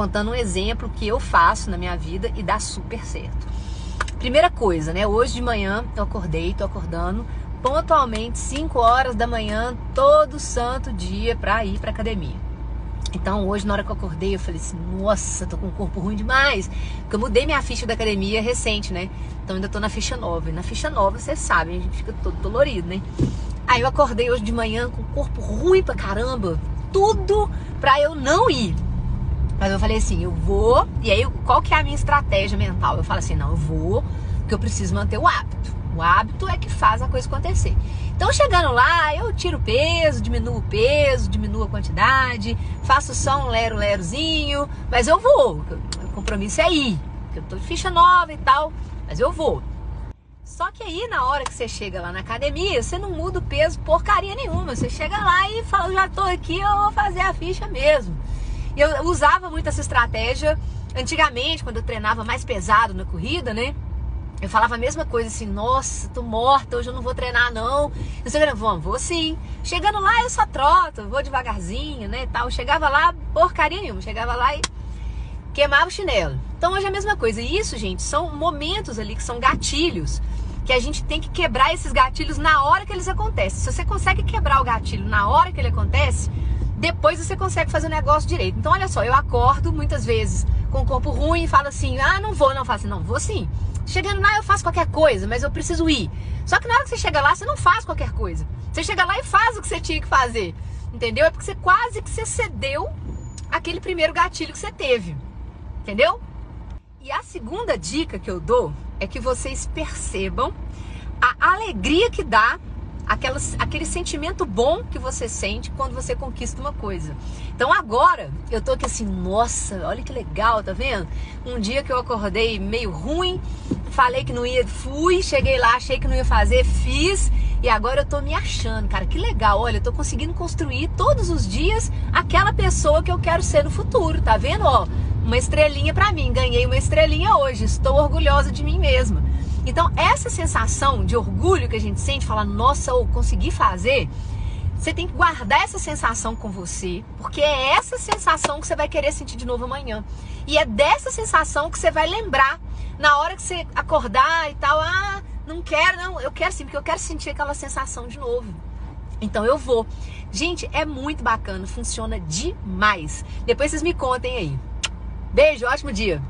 contando um exemplo que eu faço na minha vida e dá super certo. Primeira coisa, né? Hoje de manhã eu acordei, tô acordando pontualmente 5 horas da manhã todo santo dia para ir para academia. Então hoje na hora que eu acordei eu falei assim, nossa, tô com um corpo ruim demais, porque eu mudei minha ficha da academia recente, né? Então ainda tô na ficha nova. E na ficha nova, vocês sabem, a gente fica todo dolorido, né? Aí eu acordei hoje de manhã com o corpo ruim pra caramba, tudo pra eu não ir. Mas eu falei assim, eu vou. E aí, qual que é a minha estratégia mental? Eu falo assim, não, eu vou, porque eu preciso manter o hábito. O hábito é que faz a coisa acontecer. Então, chegando lá, eu tiro o peso, diminuo o peso, diminuo a quantidade, faço só um lero-lerozinho, mas eu vou. O compromisso é ir, porque eu tô de ficha nova e tal, mas eu vou. Só que aí, na hora que você chega lá na academia, você não muda o peso porcaria nenhuma. Você chega lá e fala, já tô aqui, eu vou fazer a ficha mesmo. E eu usava muito essa estratégia antigamente, quando eu treinava mais pesado na corrida, né? Eu falava a mesma coisa assim, nossa, tô morta, hoje eu não vou treinar não. Eu sei, vamos, vou sim. Chegando lá eu só troto, vou devagarzinho, né, tal. Chegava lá, porcaria nenhuma. Chegava lá e queimava o chinelo. Então hoje é a mesma coisa. E isso, gente, são momentos ali que são gatilhos. Que a gente tem que quebrar esses gatilhos na hora que eles acontecem. Se você consegue quebrar o gatilho na hora que ele acontece, depois você consegue fazer o negócio direito. Então, olha só, eu acordo muitas vezes com o corpo ruim e falo assim: ah, não vou, não faço. Não, vou sim. Chegando lá, eu faço qualquer coisa, mas eu preciso ir. Só que na hora que você chega lá, você não faz qualquer coisa. Você chega lá e faz o que você tinha que fazer. Entendeu? É porque você quase que você cedeu aquele primeiro gatilho que você teve. Entendeu? E a segunda dica que eu dou é que vocês percebam a alegria que dá aquela, aquele sentimento bom que você sente quando você conquista uma coisa. Então agora eu tô aqui assim, nossa, olha que legal, tá vendo? Um dia que eu acordei meio ruim, falei que não ia, fui, cheguei lá, achei que não ia fazer, fiz. E agora eu tô me achando, cara, que legal. Olha, eu tô conseguindo construir todos os dias aquela pessoa que eu quero ser no futuro, tá vendo? Ó, uma estrelinha para mim, ganhei uma estrelinha hoje, estou orgulhosa de mim mesma. Então, essa sensação de orgulho que a gente sente, falar, nossa, eu consegui fazer, você tem que guardar essa sensação com você, porque é essa sensação que você vai querer sentir de novo amanhã. E é dessa sensação que você vai lembrar na hora que você acordar e tal. Ah, não quero, não, eu quero sim, porque eu quero sentir aquela sensação de novo. Então eu vou. Gente, é muito bacana, funciona demais. Depois vocês me contem aí. Beijo, ótimo dia.